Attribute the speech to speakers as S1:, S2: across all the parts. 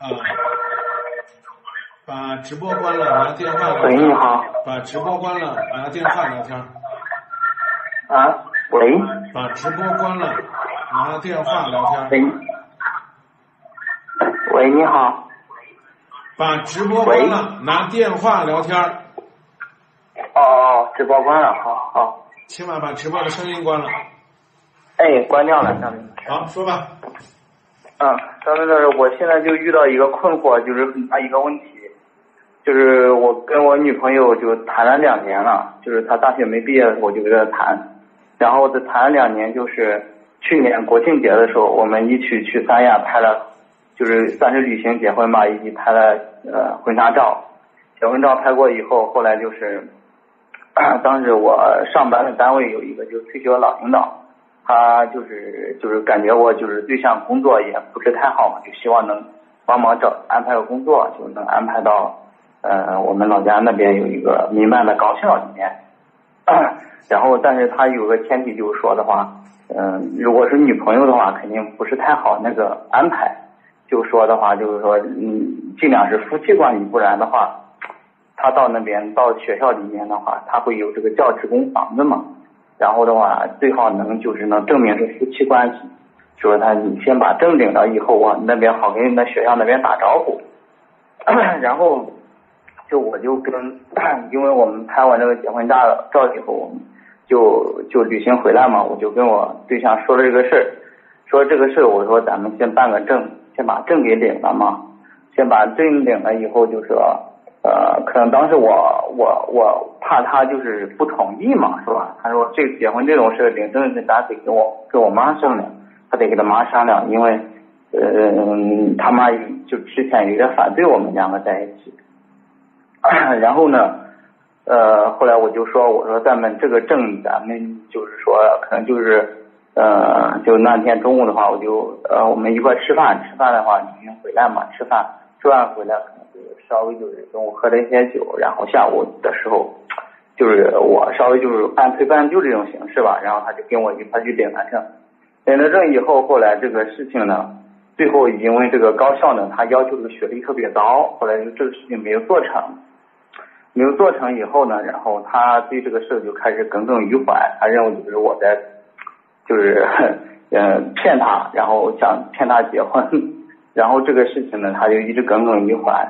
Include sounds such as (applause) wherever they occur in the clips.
S1: 啊，把直播关了，拿电话聊
S2: 喂，
S1: 天。
S2: 你好。
S1: 把直播关了，拿电话聊天。
S2: 啊，喂，
S1: 把直播关了，拿电话聊天。
S2: 喂，喂，你好。
S1: 把直播关了，拿电话聊天。
S2: 哦哦，直播关了，好好。
S1: 请把把直播的声音关了。
S2: 哎，关掉了，张明。
S1: 好，说吧。
S2: 嗯，张明老师，我现在就遇到一个困惑，就是很大一个问题，就是我跟我女朋友就谈了两年了，就是她大学没毕业的时候我就跟她谈，然后这谈了两年，就是去年国庆节的时候，我们一起去三亚拍了，就是算是旅行结婚吧，一起拍了呃婚纱照，结婚照拍过以后，后来就是，(coughs) 当时我上班的单位有一个就是退休的老领导。他就是就是感觉我就是对象工作也不是太好嘛，就希望能帮忙找安排个工作，就能安排到呃我们老家那边有一个民办的高校里面。(coughs) 然后，但是他有个前提就是说的话，嗯、如果是女朋友的话，肯定不是太好那个安排。就说的话，就是说，嗯，尽量是夫妻关系，不然的话，他到那边到学校里面的话，他会有这个教职工房子嘛。然后的话，最好能就是能证明是夫妻关系，说他你先把证领了以后啊，那边好跟那学校那边打招呼。(clears throat) 然后就我就跟，因为我们拍完这个结婚照照以后，我们就就旅行回来嘛，我就跟我对象说了这个事儿，说这个事儿，我说咱们先办个证，先把证给领了嘛，先把证领了以后就说。呃，可能当时我我我怕他就是不同意嘛，是吧？他说这结婚这种事领证是咱得跟我跟我妈商量，他得跟他妈商量，因为呃他妈就之前有点反对我们两个在一起。(coughs) 然后呢，呃后来我就说我说咱们这个证咱们就是说可能就是呃就那天中午的话我就呃我们一块吃饭吃饭的话你先回来嘛吃饭吃完回来。稍微就是中午喝了一些酒，然后下午的时候，就是我稍微就是半推半就这种形式吧，然后他就跟我一块去领了证，领了证以后，后来这个事情呢，最后因为这个高校呢，他要求的学历特别高，后来就这个事情没有做成，没有做成以后呢，然后他对这个事就开始耿耿于怀，他认为就是我在就是 (laughs) 呃骗他，然后想骗他结婚，(laughs) 然后这个事情呢，他就一直耿耿于怀。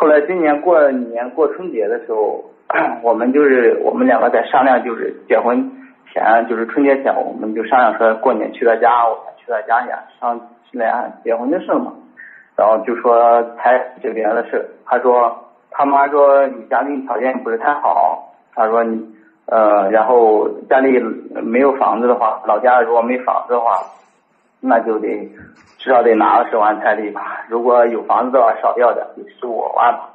S2: 后来今年过年过春节的时候，(clears throat) 我们就是我们两个在商量，就是结婚前，就是春节前，我们就商量说过年去他家，我去他家呀，商量结婚的事嘛。然后就说谈这边的事，他说他妈说你家庭条件不是太好，他说你呃，然后家里没有房子的话，老家如果没房子的话，那就得至少得拿二十万彩礼吧。如果有房子的话，少要点，得十五万吧。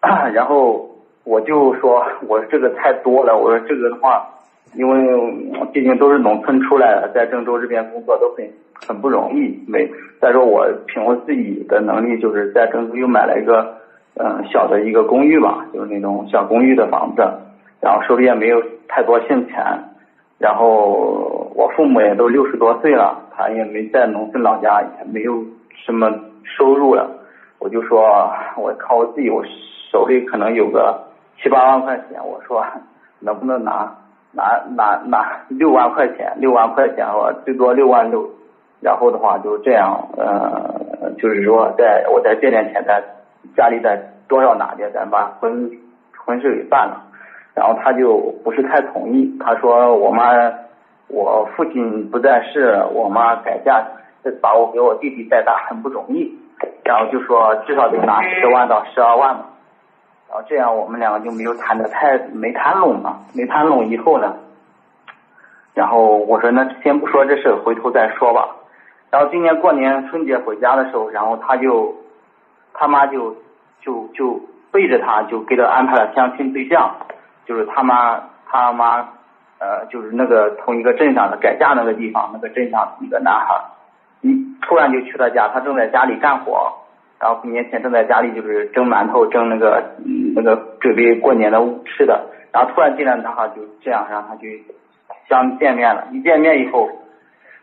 S2: (coughs) 然后我就说，我这个太多了。我说这个的话，因为毕竟都是农村出来的，在郑州这边工作都很很不容易。没再说我凭我自己的能力，就是在郑州又买了一个嗯小的一个公寓吧，就是那种小公寓的房子，然后手里也没有太多现钱。然后我父母也都六十多岁了，他也没在农村老家，也没有什么收入了。我就说，我靠我自己，我手里可能有个七八万块钱，我说能不能拿拿拿拿六万块钱，六万块钱我最多六万六，然后的话就这样，呃，就是说在我再借点钱，在家里再多少拿点，咱把婚婚事给办了。然后他就不是太同意，他说我妈，我父亲不在世，我妈改嫁，把我给我弟弟带大很不容易，然后就说至少得拿十万到十二万嘛，然后这样我们两个就没有谈的太没谈拢嘛，没谈拢以后呢，然后我说那先不说这事，回头再说吧。然后今年过年春节回家的时候，然后他就他妈就就就背着他就给他安排了相亲对象。就是他妈他妈呃，就是那个同一个镇上的改嫁那个地方，那个镇上一个男孩，一突然就去他家，他正在家里干活，然后年前正在家里就是蒸馒头，蒸那个那个准备过年的吃的，然后突然进来男孩就这样让他去相见面了，一见面以后，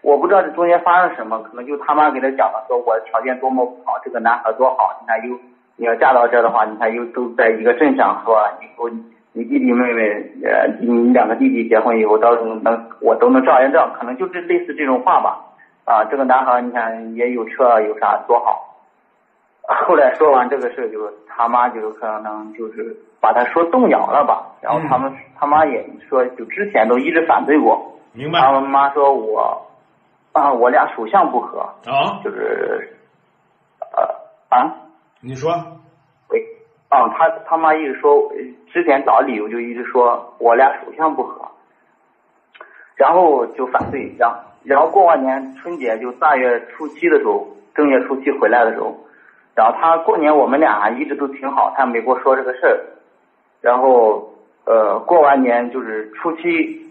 S2: 我不知道这中间发生什么，可能就他妈给他讲了，说我条件多么不好，这个男孩多好，你看又你要嫁到这的话，你看又都在一个镇上，是吧？以后你弟弟妹妹呃，你两个弟弟结婚以后，到时候能我都能照应照，可能就是类似这种话吧。啊，这个男孩你看也有车有啥多好。后来说完这个事，就是他妈就是可能就是把他说动摇了吧，然后他们他妈也说，就之前都一直反对过。
S1: 明白。
S2: 他妈说我。啊，我俩属相不合
S1: 啊，
S2: 就是，呃啊，
S1: 你说，
S2: 喂，啊，他他妈一直说，之前找理由就一直说我俩属相不合，然后就反对，然后然后过完年春节就大月初七的时候，正月初七回来的时候，然后他过年我们俩一直都挺好，他没跟我说这个事儿，然后呃过完年就是初七，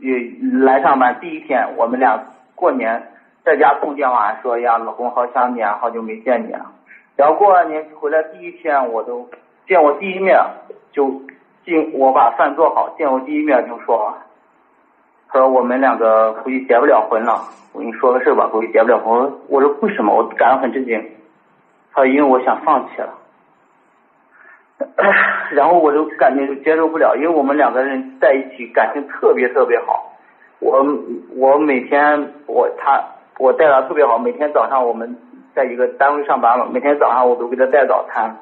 S2: 也来上班第一天，我们俩。过年在家通电话说呀，老公好想你啊，好久没见你了。然后过完年回来第一天，我都见我第一面就进，我把饭做好，见我第一面就说，他说我们两个估计结不了婚了。我跟你说个事吧，估计结不了婚。我说为什么？我感到很震惊。他说因为我想放弃了。(coughs) 然后我就感觉就接受不了，因为我们两个人在一起感情特别特别好。我我每天我他我带他特别好，每天早上我们在一个单位上班嘛，每天早上我都给他带早餐，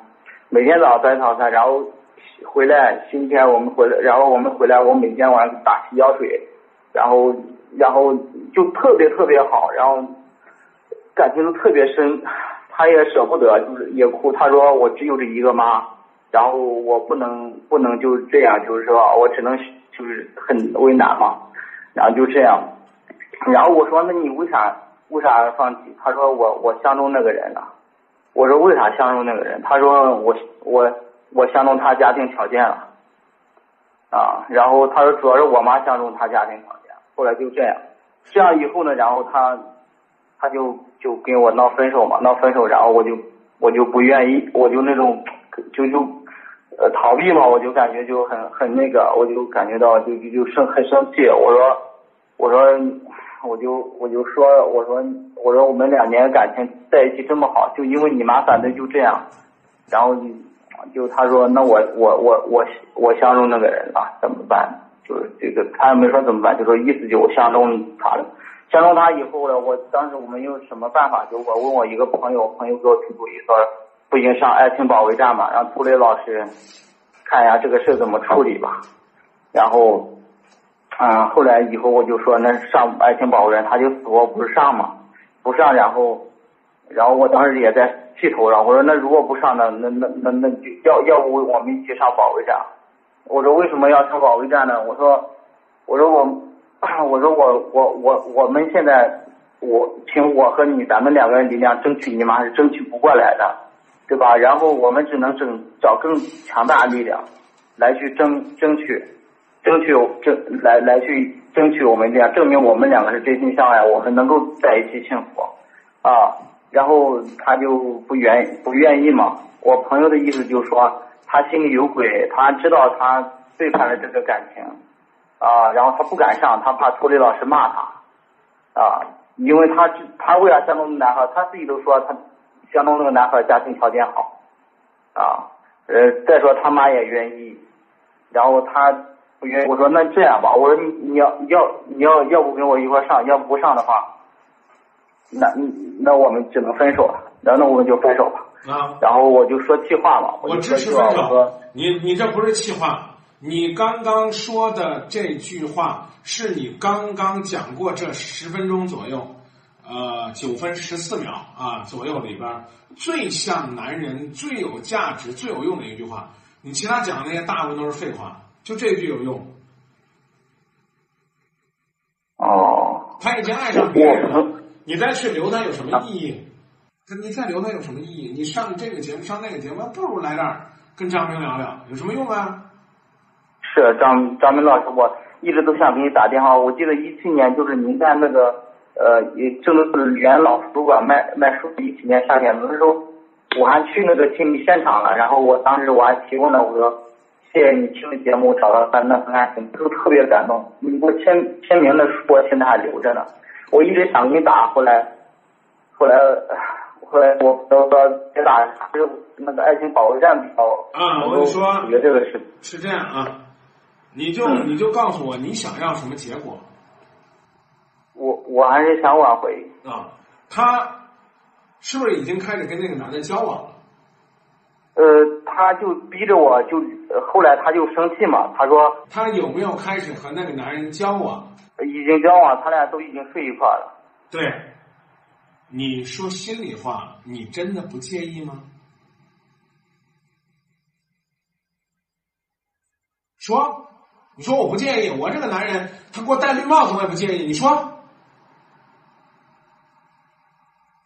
S2: 每天早上带早餐，然后回来星期天我们回来，然后我们回来我每天晚上打洗脚水，然后然后就特别特别好，然后感情都特别深，他也舍不得，就是也哭，他说我只有这一个妈，然后我不能不能就这样，就是说我只能就是很为难嘛。然后就这样，然后我说那你为啥为啥放弃？他说我我相中那个人了。我说为啥相中那个人？他说我我我相中他家庭条件了。啊，然后他说主要是我妈相中他家庭条件。后来就这样，这样以后呢，然后他他就就跟我闹分手嘛，闹分手，然后我就我就不愿意，我就那种就就。呃，逃避嘛，我就感觉就很很那个，我就感觉到就就就生很生气。我说，我说，我就我就说，我说我说我们两年感情在一起这么好，就因为你妈反对就这样。然后就他说，那我我我我我相中那个人了，怎么办？就是这个他也没说怎么办，就说意思就我相中他了。相中他以后呢，我当时我们用什么办法？就我问我一个朋友，朋友给我出主意说。不行，上爱情保卫战嘛，让涂磊老师看一下这个事怎么处理吧。然后，嗯，后来以后我就说，那上爱情保卫战，他就死活不上嘛，不上。然后，然后我当时也在气头上，我说那如果不上，呢那那那那就要要不我们一起上保卫战。我说为什么要上保卫战呢？我说，我说我，我说我我我我们现在，我凭我和你，咱们两个人力量争取你妈是争取不过来的。对吧？然后我们只能争找更强大力量，来去争争取，争取争来来去争取我们这样证明我们两个是真心相爱，我们能够在一起幸福啊。然后他就不愿不愿意嘛。我朋友的意思就是说，他心里有鬼，他知道他背叛了这个感情啊，然后他不敢上，他怕涂磊老师骂他啊，因为他他为啥相中男孩？他自己都说他。相中那个男孩家庭条件好，啊，呃，再说他妈也愿意，然后他不愿意。我说那这样吧，我说你你要要你要要不跟我一块上，要不不上的话，那那我们只能分手了。然后那我们就分手吧。啊。然后我就说气话嘛。
S1: 我支持分手。你你这不是气话，你刚刚说的这句话是你刚刚讲过这十分钟左右。呃，九分十四秒啊左右里边最像男人、最有价值、最有用的一句话，你其他讲的那些大部分都是废话，就这句有用。
S2: 哦。
S1: 他已经爱上别人了，你再去留他有什么意义？你再留他有什么意义？你上这个节目，上那个节目，不如来这儿跟张明聊聊，有什么用啊？
S2: 是张张明老师，我一直都想给你打电话。我记得一七年就是您在那个。呃，也就是原老图书馆卖卖书一七年夏天的时候，我还去那个亲历现场了。然后我当时我还提供了我说，谢谢你听的节目，找到咱那份爱情，都特别感动。你给我签签名的书，我现在还留着呢。我一直想给你打，后来，后来，后来我我说别打，就是那个爱情保卫战比较。
S1: 啊，我跟你说，
S2: 解决这个事
S1: 是这样啊，你就
S2: 嗯
S1: 你就告诉我你想要什么结果
S2: 我我还是想挽回。
S1: 啊？他是不是已经开始跟那个男的交往了？
S2: 呃，他就逼着我就，呃后来他就生气嘛，他说
S1: 他有没有开始和那个男人交往？
S2: 已经交往，他俩都已经睡一块了。
S1: 对，你说心里话，你真的不介意吗？说，你说我不介意，我这个男人他给我戴绿帽子我也不介意，你说，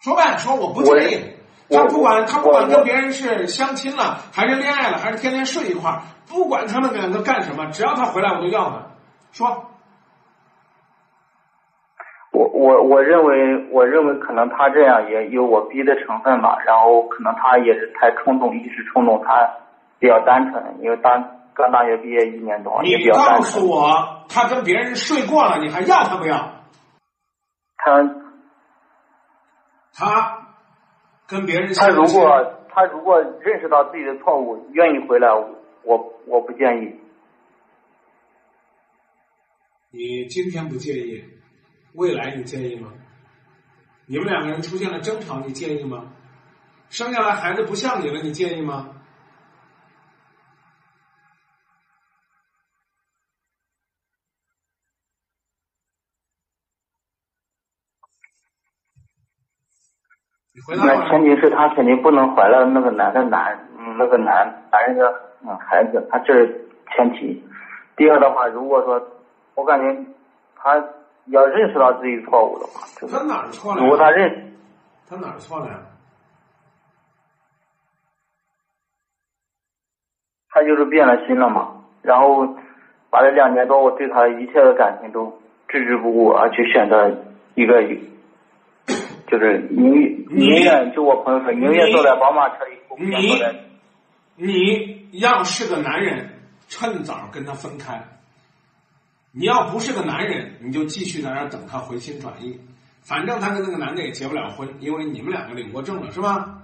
S1: 说呗，说我不介意。
S2: 我
S1: 他不管他不管跟别人是相亲了，还是恋爱了，还是天天睡一块儿，不管他们两个干什么，只要他回来我就要他。说，
S2: 我我我认为我认为可能他这样也有我逼的成分吧，然后可能他也是太冲动，一时冲动，他比较单纯，因为当刚大学毕业一年多，也比
S1: 你
S2: 较单
S1: 告诉。我，他跟别人睡过了，你还要他不要？
S2: 他
S1: 他跟别人
S2: 他如果他如果认识到自己的错误，愿意回来，我我不建议。
S1: 你今天不介意，未来你介意吗？你们两个人出现了争吵，你介意吗？生下来孩子不像你了，你介意吗？你回答我
S2: 那前提是他肯定不能怀了那个男的男，嗯，那个男男人的嗯孩子，他这是前提。第二的话，如果说我感觉他要认识到自己错误的话，就是
S1: 他哪儿错了
S2: 如果他
S1: 呀？
S2: 认，
S1: 他哪儿错了呀？
S2: 他就是变了心了嘛，然后把这两年多我对他一切的感情都置之不顾，而去选择一个就是宁宁愿就我朋友说宁愿坐在宝马车里，不愿坐在
S1: 你要是个男人，趁早跟他分开；你要不是个男人，你就继续在那等他回心转意。反正他跟那个男的也结不了婚，因为你们两个领过证了，是吧？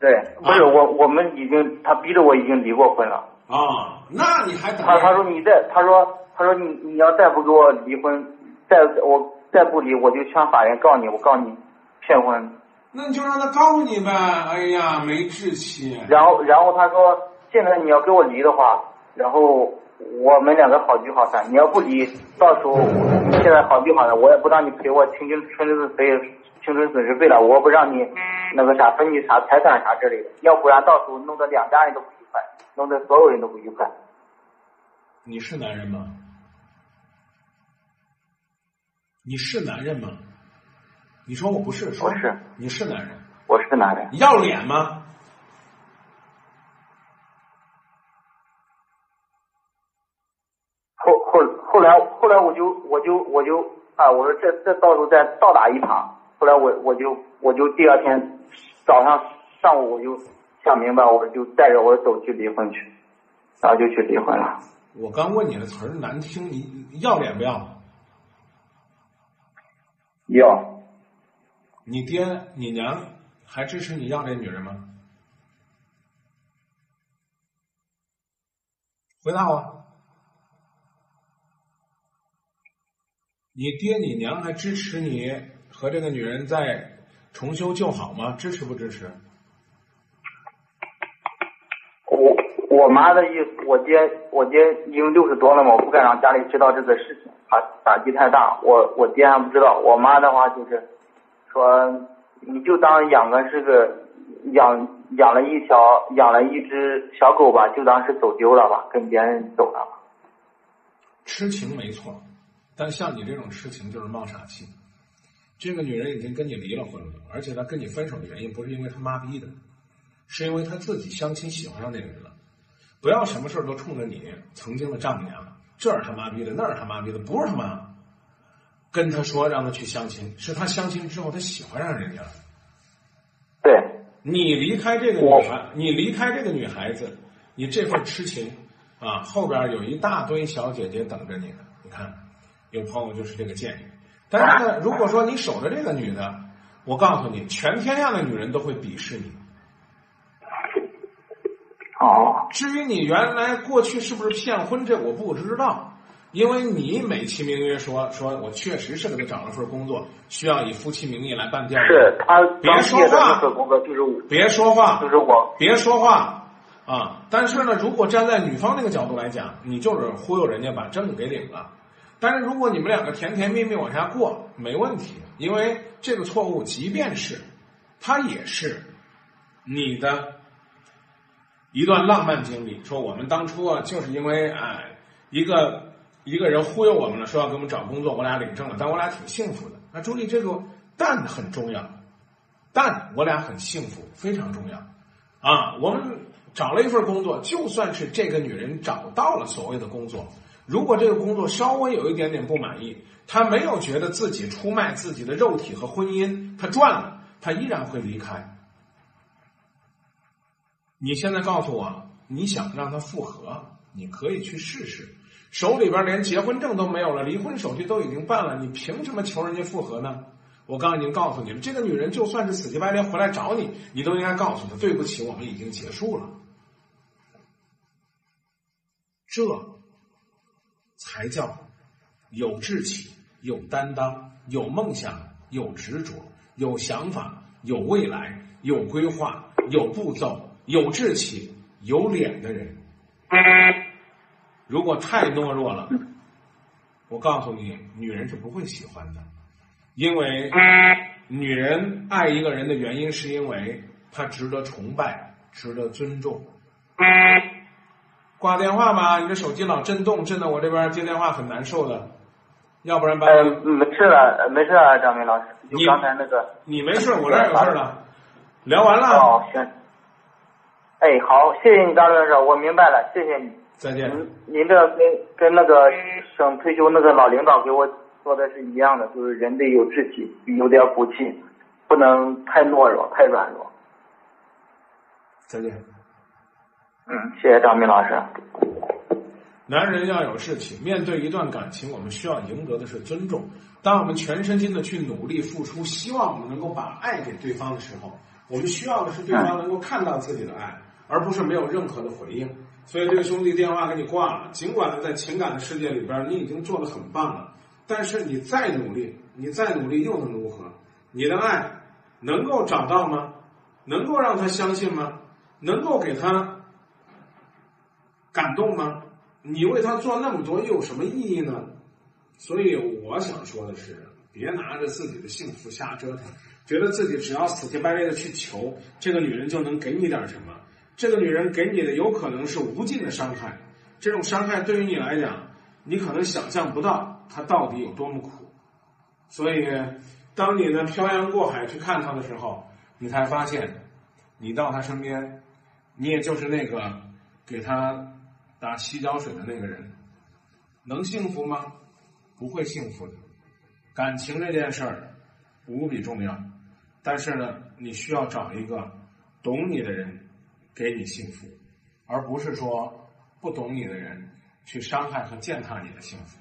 S2: 对，不是我我们已经他逼着我已经离过婚了。
S1: 啊、那你还等
S2: 他他说你再他说他说你你要再不给我离婚，再我再不离我就向法院告你，我告你骗婚。
S1: 那你就让他告你呗。哎呀，没志气。
S2: 然后然后他说现在你要跟我离的话，然后我们两个好聚好散。你要不离，到时候现在好聚好散，我也不让你赔我青春春子费、青春损失费了，我不让你那个啥分你啥财产啥之类的，要不然到时候弄得两家人都不愉快，弄得所有人都不愉快。
S1: 你是男人吗？你是男人吗？你说我不是，说
S2: 我是
S1: 你是男人，
S2: 我是男人。
S1: 要脸吗？
S2: 后后后来后来我就我就我就啊，我说这这到时候再倒打一耙。后来我我就我就第二天早上上午我就想明白，我就带着我走去离婚去，然后就去离婚了。
S1: 我刚问你的词儿难听，你你要脸不要？
S2: 要
S1: 你爹你娘还支持你要这女人吗？回答我。你爹你娘还支持你和这个女人再重修旧好吗？支持不支持？
S2: 我妈的意思，我爹我爹已经六十多了嘛，我不敢让家里知道这个事情，怕打击太大。我我爹还不知道，我妈的话就是说，你就当养个是个养养了一条养了一只小狗吧，就当是走丢了吧，跟别人走了。
S1: 痴情没错，但像你这种痴情就是冒傻气。这个女人已经跟你离了婚了，而且她跟你分手的原因不是因为她妈逼的，是因为她自己相亲喜欢上那个人了。不要什么事儿都冲着你曾经的丈母娘，这儿他妈逼的，那儿他妈逼的，不是他妈。跟他说让他去相亲，是他相亲之后他喜欢上人家了。
S2: 对，
S1: 你离开这个女孩，你离开这个女孩子，你这份痴情啊，后边有一大堆小姐姐等着你呢。你看，有朋友就是这个建议，但是呢，如果说你守着这个女的，我告诉你，全天下的女人都会鄙视你。
S2: 哦，
S1: 至于你原来过去是不是骗婚，这我不知道，因为你美其名曰说说我确实是给他找了份工作，需要以夫妻名义来办店。
S2: 是他
S1: 别说话
S2: 就是我，
S1: 别说话，
S2: 就是我，
S1: 别说话啊！但是呢，如果站在女方那个角度来讲，你就是忽悠人家把证给领了。但是如果你们两个甜甜蜜蜜往下过，没问题，因为这个错误，即便是他也是你的一段浪漫经历。说我们当初啊，就是因为哎一个一个人忽悠我们了，说要给我们找工作，我俩领证了，但我俩挺幸福的。那注意这个但很重要，但我俩很幸福，非常重要。啊，我们找了一份工作，就算是这个女人找到了所谓的工作，如果这个工作稍微有一点点不满意，她没有觉得自己出卖自己的肉体和婚姻，她赚了，她依然会离开。你现在告诉我，你想让她复合，你可以去试试。手里边连结婚证都没有了，离婚手续都已经办了，你凭什么求人家复合呢？我刚刚已经告诉你了，这个女人就算是死乞白赖回来找你，你都应该告诉她，对不起，我们已经结束了。这才叫有志气、有担当、有梦想、有执着、有想法、有未来、有规划、有步骤、有志气、有脸的人。如果太懦弱了，我告诉你，女人是不会喜欢的。因为女人爱一个人的原因，是因为她值得崇拜，值得尊重。挂电话吧，你这手机老震动，震得我这边接电话很难受的。要不然把
S2: 呃，没事了，呃没事了，张明老师，
S1: 你
S2: 刚才那个，
S1: 你没事，我这儿有事了。聊完了，
S2: 哦，行，哎，好，谢谢你，张律师，我明白了，谢谢你。
S1: 再见。
S2: 您您这跟跟那个省退休那个老领导给我说的是一样的，就是人得有志气，有点骨气，不能太懦弱、太软弱。
S1: 再见。
S2: 嗯，谢谢张明老师。
S1: 男人要有志气，面对一段感情，我们需要赢得的是尊重。当我们全身心的去努力付出，希望我们能够把爱给对方的时候，我们需要的是对方能够看到自己的爱，而不是没有任何的回应。所以这个兄弟电话给你挂了，尽管呢在情感的世界里边你已经做的很棒了，但是你再努力，你再努力又能如何？你的爱能够找到吗？能够让他相信吗？能够给他感动吗？你为他做那么多又有什么意义呢？所以我想说的是，别拿着自己的幸福瞎折腾，觉得自己只要死乞白赖的去求这个女人就能给你点什么。这个女人给你的有可能是无尽的伤害，这种伤害对于你来讲，你可能想象不到她到底有多么苦。所以，当你呢漂洋过海去看她的时候，你才发现，你到她身边，你也就是那个给她打洗脚水的那个人，能幸福吗？不会幸福的。感情这件事儿无比重要，但是呢，你需要找一个懂你的人。给你幸福，而不是说不懂你的人去伤害和践踏你的幸福。